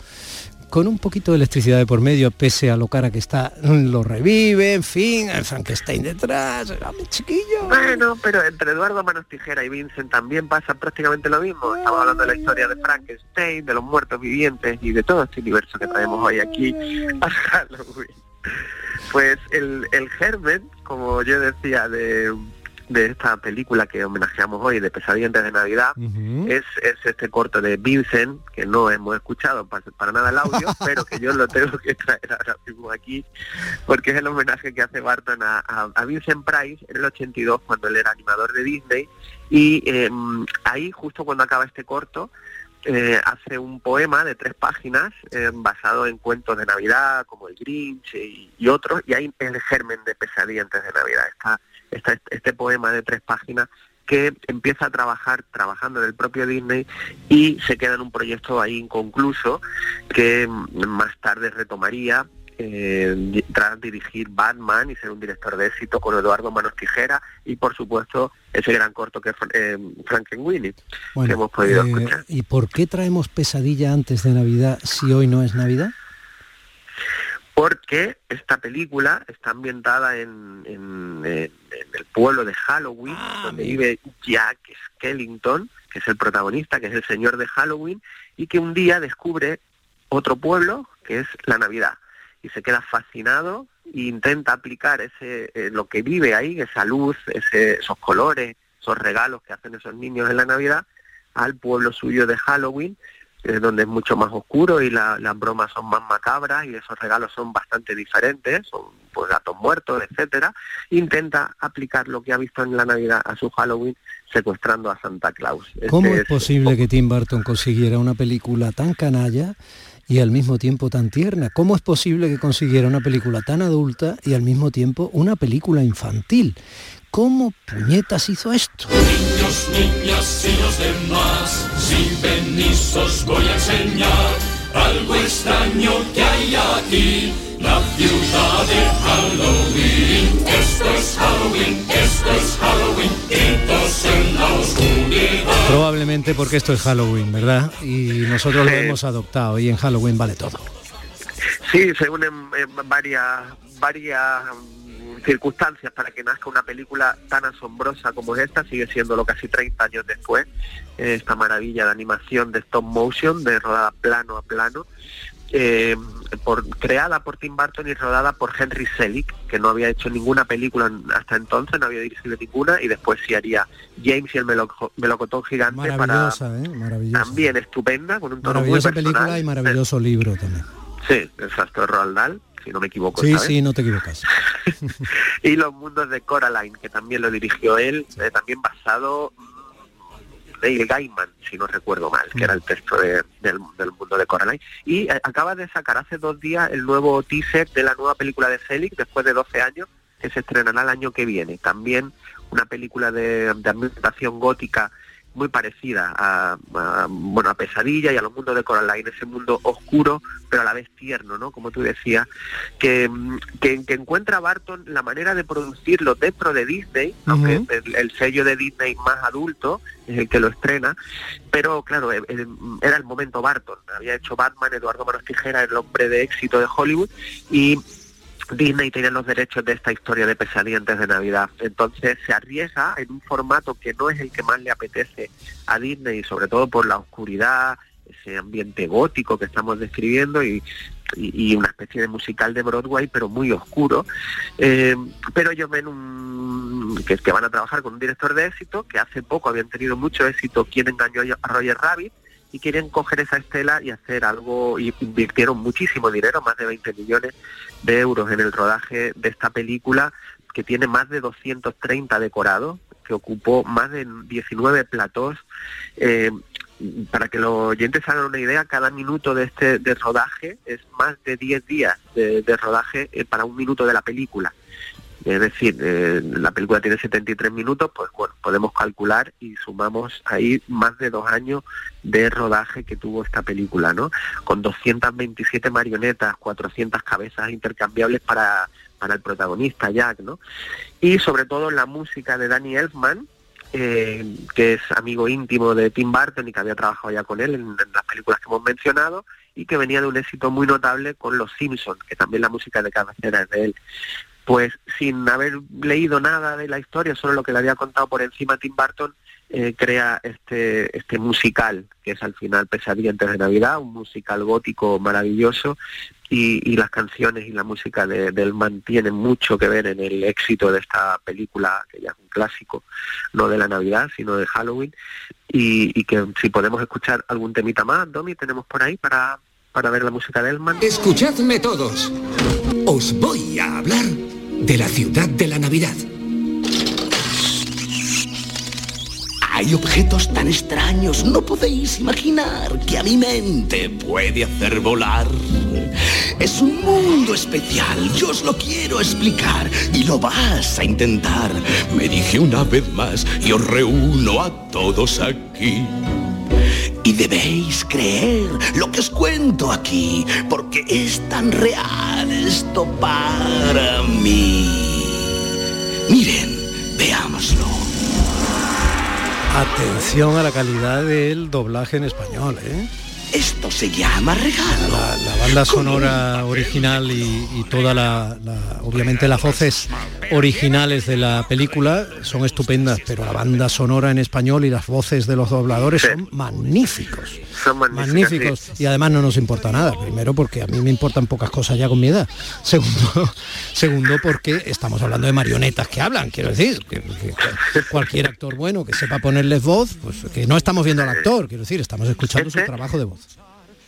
con un poquito de electricidad de por medio, pese a lo cara que está, lo revive, en fin, el Frankenstein detrás, mi chiquillo. Bueno, pero entre Eduardo Manos Tijera y Vincent también pasa prácticamente lo mismo. Estamos hablando de la historia de Frankenstein, de los muertos vivientes y de todo este universo que traemos hoy aquí a Halloween. Pues el, el germen, como yo decía, de de esta película que homenajeamos hoy, de Pesadillas de Navidad, es, es, este corto de Vincent, que no hemos escuchado para, nada el audio, pero que yo lo tengo que traer ahora mismo aquí, porque es el homenaje que hace Barton a, a, Vincent Price en el 82, cuando él era animador de Disney, y em, ahí, justo cuando acaba este corto, eh, hace un poema de tres páginas eh, basado en cuentos de Navidad, como el Grinch y, y otros, y ahí el germen de Pesadillas de Navidad. Está este poema de tres páginas que empieza a trabajar trabajando en el propio Disney y se queda en un proyecto ahí inconcluso que más tarde retomaría eh, tras dirigir Batman y ser un director de éxito con Eduardo Manos Tijera y por supuesto ese gran corto que es eh, Frankenweenie que hemos podido eh, escuchar. ¿Y por qué traemos pesadilla antes de Navidad si hoy no es Navidad? Porque esta película está ambientada en, el pueblo de Halloween, ah, donde vive Jack Skellington, que es el protagonista, que es el señor de Halloween, y que un día descubre otro pueblo, que es la Navidad, y se queda fascinado e intenta aplicar ese eh, lo que vive ahí, esa luz, esos colores, esos regalos que hacen esos niños en la Navidad, al pueblo suyo de Halloween, donde es mucho más oscuro y las bromas son más macabras y esos regalos son bastante diferentes, son pues gatos muertos, etcétera, intenta aplicar lo que ha visto en la Navidad a su Halloween secuestrando a Santa Claus. ¿Cómo es, posible que Tim Burton consiguiera una película tan canalla y al mismo tiempo tan tierna? ¿Cómo es posible que consiguiera una película tan adulta y al mismo tiempo una película infantil? ¿Cómo puñetas hizo esto? Niños, niñas y los demás, si venís os voy a enseñar algo extraño que hay aquí. La ciudad de Halloween, esto es Halloween, esto es Halloween, gritos en la oscuridad. Probablemente porque esto es Halloween, ¿verdad? Y nosotros lo hemos adoptado y en Halloween vale todo. Sí, se unen eh, varias, varias circunstancias para que nazca una película tan asombrosa como esta, sigue siendo casi 30 años después, esta maravilla de animación de stop motion, de rodada plano a plano, eh, por, creada por Tim Burton y rodada por Henry Selick, que no había hecho ninguna película hasta entonces, no había dirigido ninguna, y después sí haría James y el melocotón gigante para ¿eh? también estupenda, con un tono maravillosa película y maravilloso libro también. Sí, exacto, de Roald Dahl si no me equivoco. Sí, sí, no te equivocas. y Los Mundos de Coraline, que también lo dirigió él, eh, también basado Neil Gaiman, si no recuerdo mal, que era el texto del, mundo de Coraline. Y eh, acaba de sacar hace dos días el nuevo teaser de la nueva película de Selig, después de 12 años, que se estrenará el año que viene. También una película de, de ambientación gótica muy parecida a, bueno a Pesadilla y a los mundos de Coraline, ese mundo oscuro pero a la vez tierno, ¿no? Como tú decías, que, que, encuentra Barton la manera de producirlo dentro de Disney, aunque el, sello de Disney más adulto es el que lo estrena, pero claro, e, e, era el momento Barton, había hecho Batman, Eduardo Manos Tijera, el hombre de éxito de Hollywood, y Disney tiene los derechos de esta historia de pesadilla de Navidad. Entonces se arriesga en un formato que no es el que más le apetece a Disney, sobre todo por la oscuridad, ese ambiente gótico que estamos describiendo y, una especie de musical de Broadway, pero muy oscuro. Eh, pero ellos ven un, que, que van a trabajar con un director de éxito, que hace poco habían tenido mucho éxito, quien engañó a Roger Rabbit, y quieren coger esa estela y hacer algo, y invirtieron muchísimo dinero, más de 20 millones de euros en el rodaje de esta película que tiene más de 230 decorados, que ocupó más de 19 platós. Eh, para que los oyentes hagan una idea, cada minuto de este de rodaje es más de 10 días de, rodaje eh, para un minuto de la película. Es decir, eh, la película tiene 73 minutos, pues bueno, podemos calcular y sumamos ahí más de dos años de rodaje que tuvo esta película, ¿no? Con 227 marionetas, 400 cabezas intercambiables para, para el protagonista, Jack, ¿no? Y sobre todo la música de Danny Elfman, eh, que es amigo íntimo de Tim Burton y que había trabajado ya con él en, las películas que hemos mencionado y que venía de un éxito muy notable con Los Simpsons, que también la música de cabecera es de él. Pues sin haber leído nada de la historia, solo lo que le había contado por encima Tim Burton, eh, crea este, este musical, que es al final Pesadilla antes de Navidad, un musical gótico maravilloso, y, las canciones y la música de, del Man tienen mucho que ver en el éxito de esta película, que ya es un clásico, no de la Navidad, sino de Halloween, y, que si podemos escuchar algún temita más, Domi, tenemos por ahí para, para ver la música de Elman. Escuchadme todos, os voy a hablar de la ciudad de la Navidad. Hay objetos tan extraños, no podéis imaginar que a mi mente puede hacer volar. Es un mundo especial, yo os lo quiero explicar y lo vas a intentar. Me dije una vez más y os reúno a todos aquí. Y debéis creer lo que os cuento aquí, porque es tan real esto para mí. Miren, veámoslo. Atención a la calidad del doblaje en español, ¿eh? Esto se llama regalo. La, banda sonora original y, toda la, obviamente las voces originales de la película son estupendas, pero la banda sonora en español y las voces de los dobladores son magníficos. Son magníficos. Y además no nos importa nada. Primero porque a mí me importan pocas cosas ya con mi edad. Segundo, segundo porque estamos hablando de marionetas que hablan, quiero decir, que, cualquier actor bueno que sepa ponerles voz, pues que no estamos viendo al actor, quiero decir, estamos escuchando su trabajo de voz.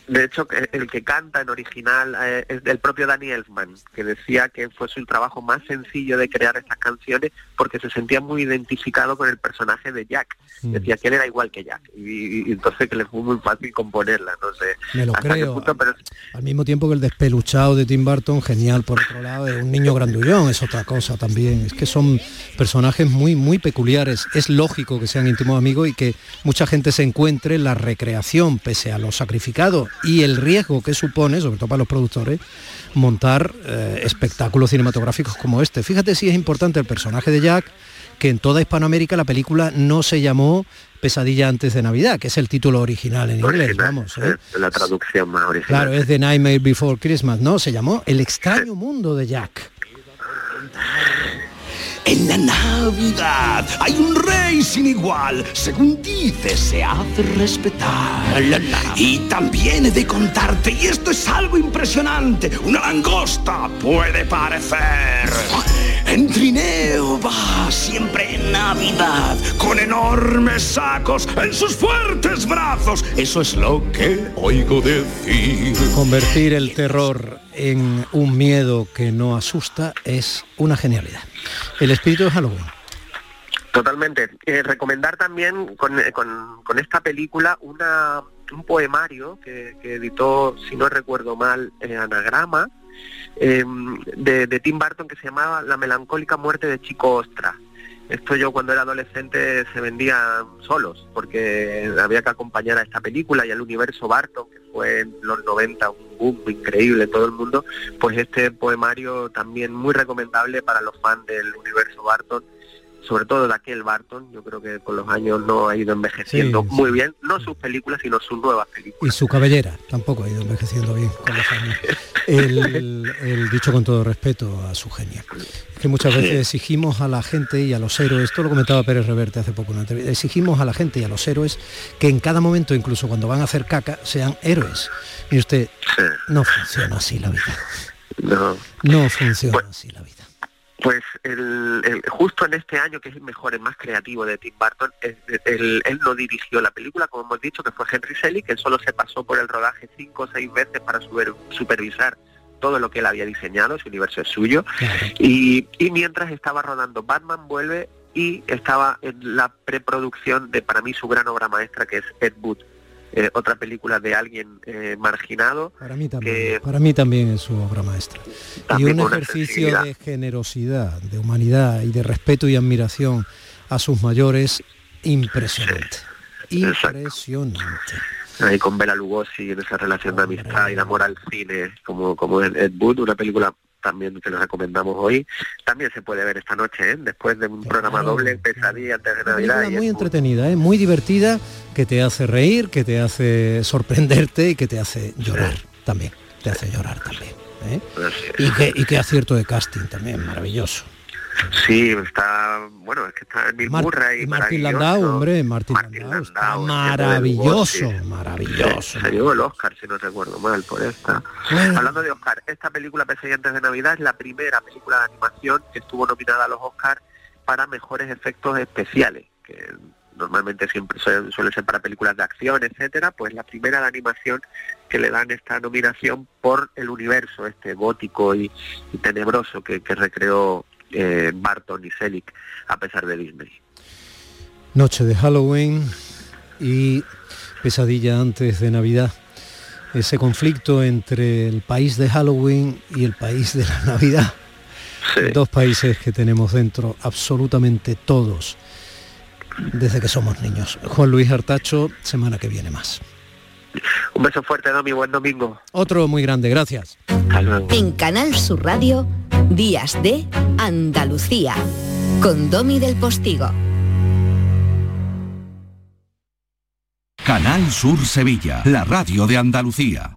De hecho, el que canta en original eh, es del propio Danny Elfman, que decía que fue su trabajo más sencillo de crear estas canciones porque se sentía muy identificado con el personaje de Jack. Mm. Decía que él era igual que Jack. Y, entonces que le fue muy fácil componerla, no sé. Me lo creo. Al mismo tiempo que el despeluchado de Tim Burton, genial por otro lado, es un niño grandullón, es otra cosa también. Es que son personajes muy, muy peculiares. Es lógico que sean íntimos amigos y que mucha gente se encuentre en la recreación, pese a los sacrificados y el riesgo que supone, sobre todo para los productores, montar eh, espectáculos cinematográficos como este. Fíjate si es importante el personaje de Jack, que en toda Hispanoamérica la película no se llamó Pesadilla antes de Navidad, que es el título original en inglés, vamos. ¿eh? La traducción más original. Claro, es The Nightmare Before Christmas, ¿no? Se llamó El extraño mundo de Jack. En la Navidad hay un rey sin igual, según dice, se hace respetar. Y también he de contarte, y esto es algo impresionante, una langosta puede parecer. En trineo va siempre en Navidad, con enormes sacos en sus fuertes brazos. Eso es lo que oigo decir. Convertir el terror en un miedo que no asusta es una genialidad. El espíritu de Halloween. Totalmente. Eh, recomendar también con, esta película una, un poemario que, editó, si no recuerdo mal, eh, Anagrama, em, de, de, Tim Burton que se llamaba La melancólica muerte de Chico Ostra. Esto yo cuando era adolescente se vendía solos, porque había que acompañar a esta película y al universo Barton, que fue en los 90 un boom increíble en todo el mundo, pues este poemario también muy recomendable para los fans del universo Barton sobre todo de aquel Barton, yo creo que con los años no ha ido envejeciendo muy bien, no sus películas, sino sus nuevas películas. Y su cabellera tampoco ha ido envejeciendo bien con los años. El, dicho con todo respeto a su genio. que muchas veces exigimos a la gente y a los héroes, esto lo comentaba Pérez Reverte hace poco en una entrevista, exigimos a la gente y a los héroes que en cada momento, incluso cuando van a hacer caca, sean héroes. Y usted, no funciona así la vida. No, no funciona así la vida. Pues el, justo en este año, que es el mejor, el más creativo de Tim Burton, él, no dirigió la película, como hemos dicho, que fue Henry Selick, que solo se pasó por el rodaje cinco o seis veces para supervisar todo lo que él había diseñado, ese universo es suyo. Y, y mientras estaba rodando Batman vuelve y estaba en la preproducción de para mí su gran obra maestra que es Ed Wood. Eh, otra película de alguien eh, marginado. Para mí también. para mí también es su obra maestra. Y un ejercicio de generosidad, de humanidad y de respeto y admiración a sus mayores impresionante. Impresionante. Ahí con Bela Lugosi en esa relación de amistad y de amor al cine, como, como Ed Wood, una película también que nos recomendamos hoy, también se puede ver esta noche, ¿eh? después de un programa doble, pesadilla antes de Navidad. muy entretenida, ¿eh? muy divertida, que te hace reír, que te hace sorprenderte y que te hace llorar también, te hace llorar también. ¿eh? Y, que, y qué acierto de casting también, maravilloso. Sí, está, bueno, es que está Bill Murray. Y Martín Landau, hombre, Martín, Landau, maravilloso, maravilloso. Se llevó el Oscar, si no recuerdo mal, por esta. Hablando de Oscar, esta película antes de Navidad es la primera película de animación que estuvo nominada a los Oscars para mejores efectos especiales, que normalmente siempre suelen suele ser para películas de acción, etcétera, pues la primera de animación que le dan esta nominación por el universo este gótico y, tenebroso que, que recreó eh, Barton y Selig a pesar de Disney. Noche de Halloween y pesadilla antes de Navidad. Ese conflicto entre el país de Halloween y el país de la Navidad. Dos países que tenemos dentro absolutamente todos desde que somos niños. Juan Luis Artacho, semana que viene más. Un beso fuerte, Domi, buen domingo. Otro muy grande, gracias. En Canal Sur Radio Días de Andalucía, con Domi del Postigo. Canal Sur Sevilla, la radio de Andalucía.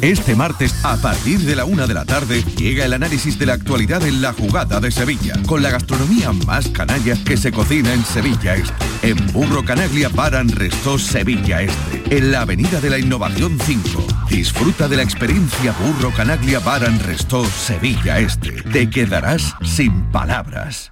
Este martes, a partir de la una de la tarde, llega el análisis de la actualidad en la jugada de Sevilla, con la gastronomía más canalla que se cocina en Sevilla Este. En Burro Canaglia Paran Restó Sevilla Este, en la Avenida de la Innovación 5. Disfruta de la experiencia Burro Canaglia Paran Restó Sevilla Este. Te quedarás sin palabras.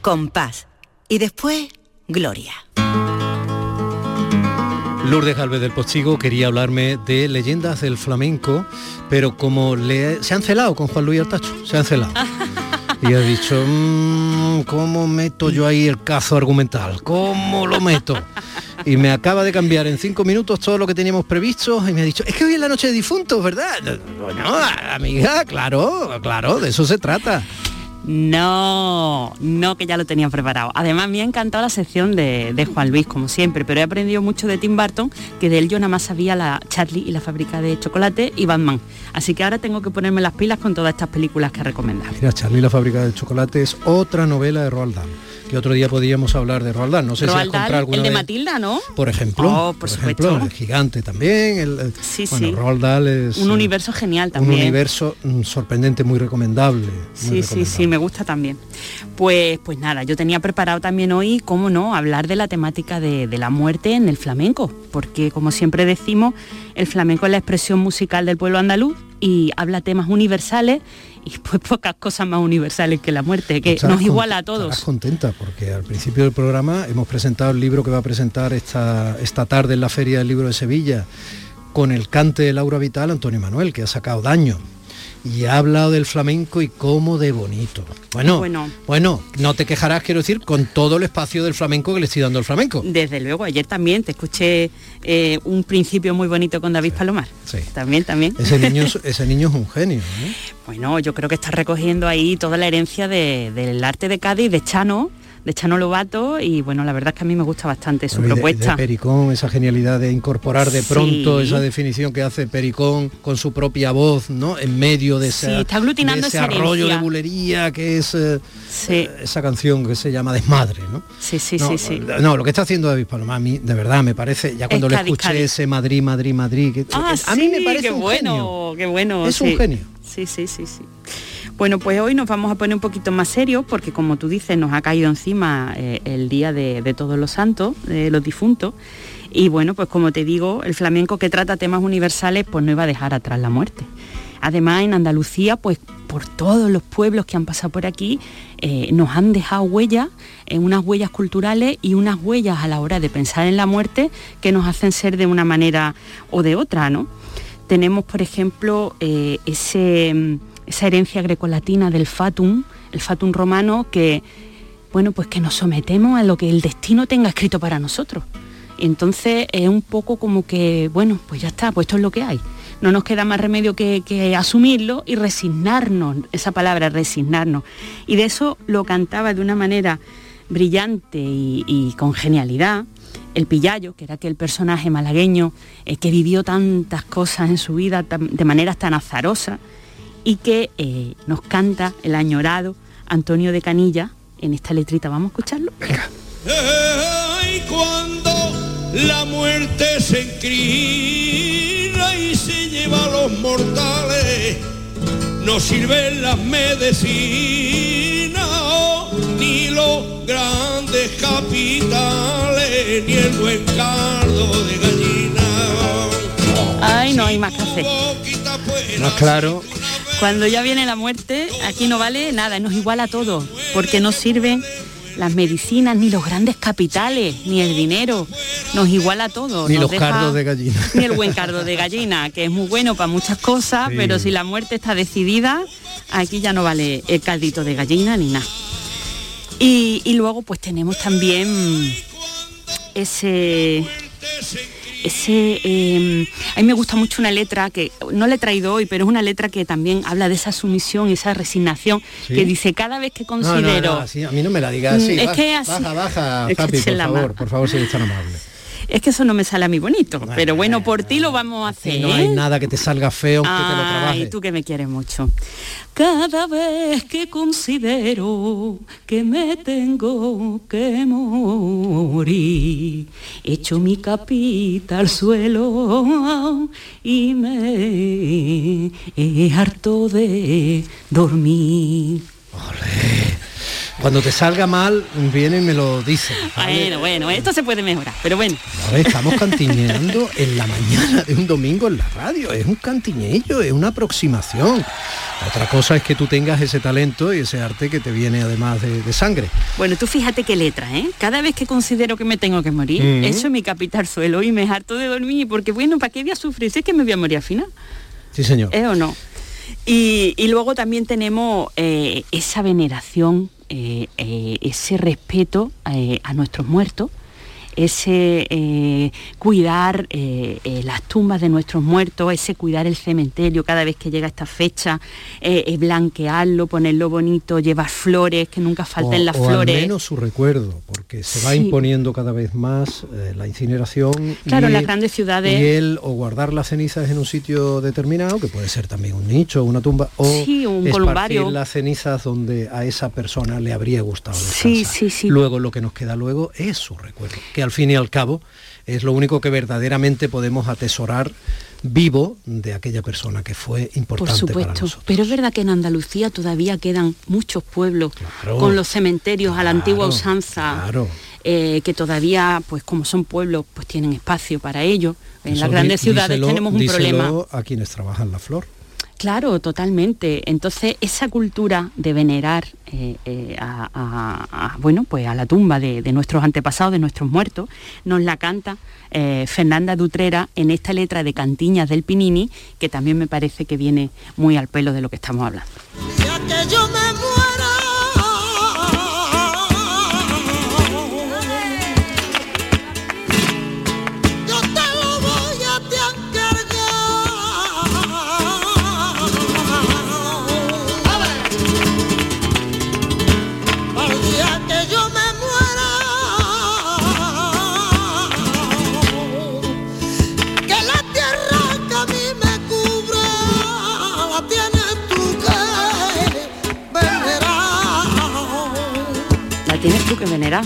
paz y después gloria. Lourdes Galvez del Postigo quería hablarme de leyendas del flamenco, pero como le, se han celado con Juan Luis Altacho, se han celado. Y ha dicho, mm, ¿cómo meto yo ahí el cazo argumental? ¿Cómo lo meto? Y me acaba de cambiar en cinco minutos todo lo que teníamos previsto y me ha dicho, es que hoy es la noche de difuntos, ¿verdad? Bueno, amiga, claro, claro, de eso se trata. No, no que ya lo tenía preparado. Además me ha encantado la sección de, Juan Luis, como siempre, pero he aprendido mucho de Tim Burton, que de él yo nada más sabía la Charlie y la fábrica de chocolate y Batman. Así que ahora tengo que ponerme las pilas con todas estas películas que ha recomendado. Mira, Charlie y la fábrica de chocolate es otra novela de Roald Dahl que otro día podríamos hablar de Roald Dahl. No sé si has comprado alguna El de Matilda, ¿no? Por ejemplo. Oh, por, supuesto. el gigante también. El, sí, bueno, Roald Dahl es... Un universo genial también. Un universo mm, sorprendente, muy recomendable. sí, sí, sí, me gusta también. Pues, pues nada, yo tenía preparado también hoy, cómo no, hablar de la temática de, de la muerte en el flamenco, porque como siempre decimos, el flamenco es la expresión musical del pueblo andaluz y habla temas universales y pues pocas cosas más universales que la muerte, que Estarás nos iguala a todos. estarás contenta porque al principio del programa hemos presentado el libro que va a presentar esta, esta tarde en la Feria del Libro de Sevilla con el cante de Laura Vital, Antonio Manuel, que ha sacado daño. Y ha hablado del flamenco y cómo de bonito. Bueno, Bueno. bueno, no te quejarás, quiero decir, con todo el espacio del flamenco que le estoy dando al flamenco. Desde luego, ayer también te escuché eh, un principio muy bonito con David Palomar. Sí. También, también. Ese niño, es- ese niño es un genio. ¿eh? Bueno, yo creo que está recogiendo ahí toda la herencia de- del arte de Cádiz, de Chano, de Chano Lobato, y bueno, la verdad es que a mí me gusta bastante su propuesta. De, Pericón, esa genialidad de incorporar de pronto Sí. esa definición que hace Pericón con su propia voz, ¿no? En medio de Sí, está aglutinando de ese esa arroyo de bulería que es eh, eh, esa canción que se llama Desmadre, ¿no? Sí, sí, no, sí, sí. No, lo que está haciendo David Paloma, a mí, de verdad, me parece, ya cuando le Cádiz, escuché Cádiz. ese Madrid, Madrid, Madrid, que, Ah, a mí me parece qué un bueno, genio. qué bueno. Es un genio. Sí, sí, sí, sí. Bueno, pues hoy nos vamos a poner un poquito más serios porque como tú dices, nos ha caído encima eh, el día de, todos los santos, de los difuntos. Y bueno, pues como te digo, el flamenco que trata temas universales, pues no iba a dejar atrás la muerte. Además, en Andalucía, pues por todos los pueblos que han pasado por aquí, eh, nos han dejado huellas, eh, unas huellas culturales y unas huellas a la hora de pensar en la muerte que nos hacen ser de una manera o de otra, ¿no? Tenemos, por ejemplo, ese, mm, esa herencia grecolatina del fatum, el fatum romano, que, bueno, pues que nos sometemos a lo que el destino tenga escrito para nosotros. Entonces es un poco como que, bueno, pues ya está, pues esto es lo que hay. No nos queda más remedio que, asumirlo y resignarnos, esa palabra, resignarnos. Y de eso lo cantaba de una manera brillante y, con genialidad el Pillayo, que era aquel personaje malagueño eh, que vivió tantas cosas en su vida de maneras tan azarosas y que eh, nos canta el añorado Antonio de Canilla en esta letrita. ¿Vamos a escucharlo? Ay, cuando la muerte se encrina y se lleva a los mortales, no sirven las medicinas, ni los grandes capitales, ni el buen caldo de gallina. Ay, no hay más que hacer. Más claro, Cuando ya viene la muerte, aquí no vale nada, nos iguala todo, porque no sirven las medicinas, ni los grandes capitales, ni el dinero, nos iguala todo. ni nos los deja- cardos de gallina. Ni el buen cardo de gallina, que es muy bueno para muchas cosas, Sí. pero si la muerte está decidida, aquí ya no vale el caldito de gallina ni nada. Y, y luego pues tenemos también ese ese eh, a mí me gusta mucho una letra que no la he traído hoy pero es una letra que también habla de esa sumisión y esa resignación Sí. que dice cada vez que No, no, considero no, así, a mí no me la digas así. Mm, es baja, que así- baja, baja, por favor, por favor, si eres tan amable. Es que eso no me sale a mí bonito pero bueno por ti lo vamos a hacer Y no hay nada que te salga feo aunque te lo Ay, trabajes. tú que me quieres mucho. Cada vez que considero que me tengo que morir, echo mi capita al suelo y me he harto de dormir. Cuando te salga mal, viene y me lo dice. Bueno, bueno, esto se puede mejorar, pero bueno. A ver, estamos cantiñeando en la mañana de un domingo en la radio. Es un cantiñello, es una aproximación. Otra cosa es que tú tengas ese talento y ese arte que te viene además de, de sangre. Bueno, tú fíjate qué letra, ¿eh? Cada vez que considero que me tengo que morir, Mm. echo mi capita al suelo y me harto de dormir, porque bueno, ¿para qué voy a sufrir? Si es que me voy a morir al final. Sí, señor. ¿Eh o no? Y, y luego también tenemos eh, esa veneración, ese respeto eh, a nuestros muertos, ese eh, cuidar eh, eh, las tumbas de nuestros muertos, ese cuidar el cementerio cada vez que llega esta fecha, blanquearlo, ponerlo bonito, llevar flores, que nunca falten o, las o flores. al menos su recuerdo, porque se va Sí. imponiendo cada vez más la incineración. Claro, y, en las grandes ciudades- Y el o guardar las cenizas en un sitio determinado, que puede ser también un nicho, una tumba, o Sí, un columbario. las cenizas donde a esa persona le habría gustado Sí, descansar. sí, sí. Luego lo que nos queda luego es su recuerdo, que al fin y al cabo es lo único que verdaderamente podemos atesorar vivo de aquella persona que fue Por importante para supuesto, nosotros. pero es verdad que en Andalucía todavía quedan muchos pueblos con los cementerios a la antigua Claro, usanza, claro. eh, que todavía, pues como son pueblos, pues tienen espacio para ello. En Eso las grandes ciudades tenemos un problema. a quienes trabajan la flor. Claro, totalmente. Entonces, esa cultura de venerar eh, eh, a, bueno, pues a la tumba de, nuestros antepasados, de nuestros muertos, nos la canta eh, Fernanda Dutrera en esta letra de Cantiñas del Pinini, que también me parece que viene muy al pelo de lo que estamos hablando. Tienes tú que venerar.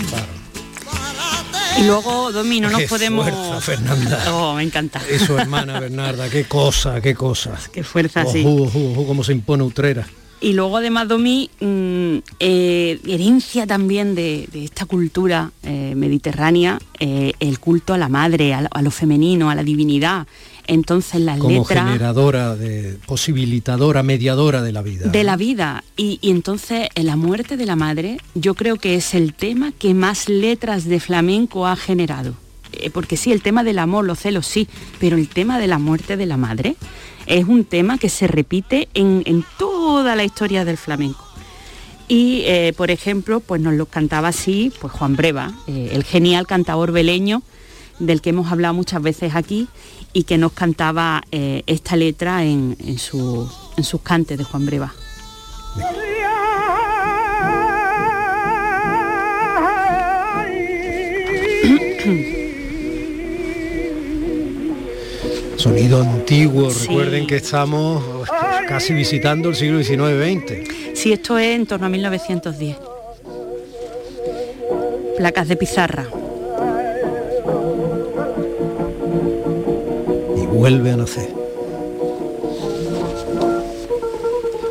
Y luego, Domi, no nos Qué podemos... fuerza, Fernanda. Oh, me encanta. Y su hermana Bernarda, qué cosa, qué cosa. Qué fuerza, sí. Ojú, ojú, ojú, cómo se impone Utrera. Y luego además Domi, mm, eh, herencia también de, de esta cultura eh, mediterránea, eh, el culto a la madre, a, lo- a lo femenino, a la divinidad. Entonces las Como letras generadora, de, posibilitadora, mediadora de la vida. de la vida. Y, y entonces en la muerte de la madre yo creo que es el tema que más letras de flamenco ha generado. Eh, porque sí, el tema del amor, los celos sí, pero el tema de la muerte de la madre es un tema que se repite en, en toda la historia del flamenco. Y, eh, por ejemplo, pues nos lo cantaba así pues Juan Breva, eh, el genial cantador beleño del que hemos hablado muchas veces aquí y que nos cantaba eh, esta letra en, en su- en sus cantes de Juan Breva. Sonido antiguo, Sí. recuerden que estamos casi visitando el siglo XIX-XX. Sí, esto es en torno a 1910. Placas de pizarra. Vuelve a nacer.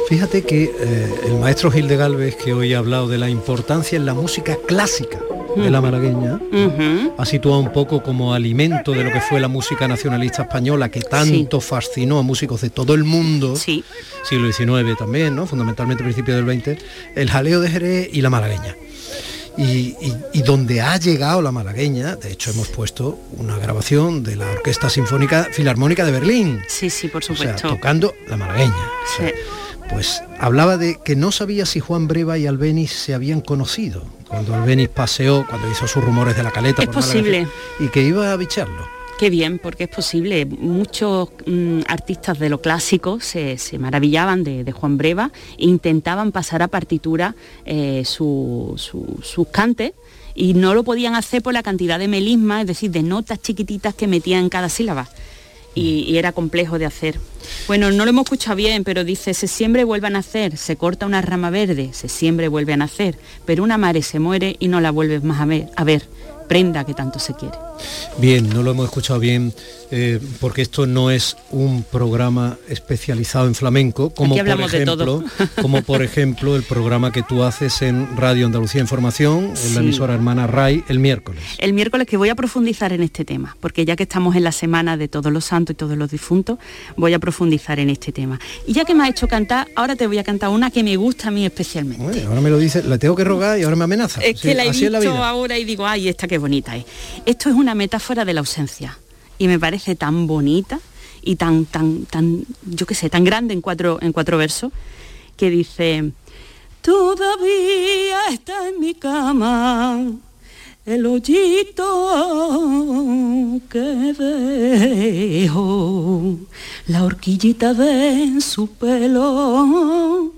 Fíjate que eh, el maestro Gil de Galvez, que hoy ha hablado de la importancia en la música clásica de la malagueña, ha situado un poco como alimento de lo que fue la música nacionalista española, que tanto fascinó a músicos de todo el mundo, siglo XIX también, ¿no? fundamentalmente principios del XX, el jaleo de Jerez y la malagueña. Y, y- y donde ha llegado la malagueña, de hecho hemos puesto una grabación de la Orquesta Sinfónica Filarmónica de Berlín. Sí, sí, por O sea, supuesto. tocando la malagueña. O sea, Sí. Pues hablaba de que no sabía si Juan Breva y Albeniz se habían conocido cuando Albeniz paseó, cuando hizo sus rumores de la caleta. Es por posible. Y que iba a bicharlo. Qué bien, porque es posible. Muchos mm, artistas de lo clásico se, se maravillaban de, de Juan Breva e intentaban pasar a partitura eh, su- su- sus cantes y no lo podían hacer por la cantidad de melismas, es decir, de notas chiquititas que metían en cada sílaba. Y, y era complejo de hacer. Bueno, no lo hemos escuchado bien, pero dice, se siembra y vuelve a nacer, se corta una rama verde, se siembra y vuelve a nacer, pero una mare se muere y no la vuelves más a ver, a ver prenda que tanto se quiere. Bien, no lo hemos escuchado bien, eh, porque esto no es un programa especializado en flamenco, como por ejemplo, como por ejemplo el programa que tú haces en Radio Andalucía Información, en Sí. la emisora hermana RAI, el miércoles. El miércoles que voy a profundizar en este tema, porque ya que estamos en la semana de todos los santos y todos los difuntos, voy a profundizar en este tema. Y ya que me has hecho cantar, ahora te voy a cantar una que me gusta a mí especialmente. Ahora me lo dice, la tengo que rogar y ahora me amenaza. Es Sí, que la he visto la ahora y digo, ay, esta qué bonita es. Esto es una metáfora de la ausencia y me parece tan bonita y tan, tan, tan, yo qué sé, tan grande en cuatro, en cuatro versos que dice, todavía está en mi cama el hoyito que dejo, la horquillita de su pelo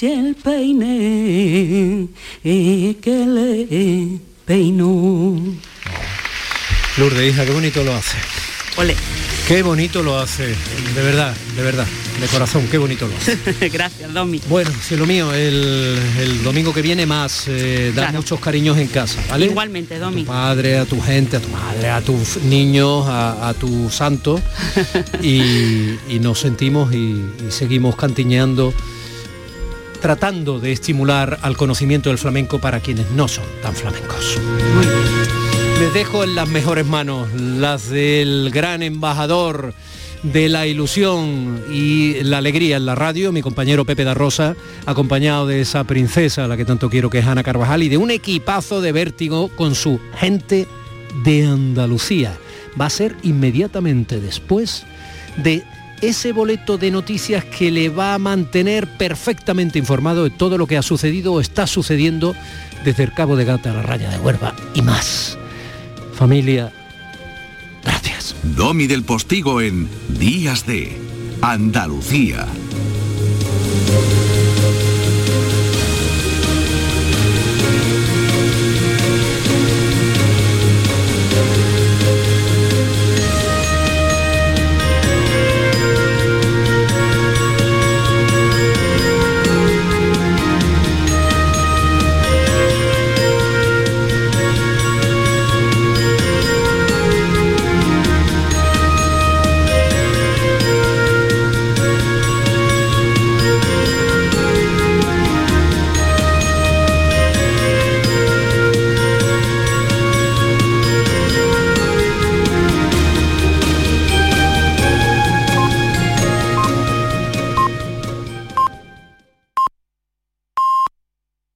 y el peine que le peinó. Lourdes, hija, qué bonito lo hace. Ole. Qué bonito lo hace, de verdad, de verdad, de corazón, qué bonito lo hace. Gracias, Domi. Bueno, si lo mío, el, el domingo que viene más, eh, da Claro. muchos cariños en casa, ¿vale? Igualmente, Domi. Padre, a tu gente, a tu madre, a tus niños, a, a tu santo y, y nos sentimos y, y seguimos cantiñeando tratando de estimular al conocimiento del flamenco para quienes no son tan flamencos. Les dejo en las mejores manos, las del gran embajador de la ilusión y la alegría en la radio, mi compañero Pepe da Rosa, acompañado de esa princesa a la que tanto quiero que es Ana Carvajal y de un equipazo de vértigo con su gente de Andalucía. Va a ser inmediatamente después de ese boleto de noticias que le va a mantener perfectamente informado de todo lo que ha sucedido o está sucediendo desde el Cabo de Gata a la raya de Huerva y más. Familia, gracias. Domi del Postigo en Días de Andalucía.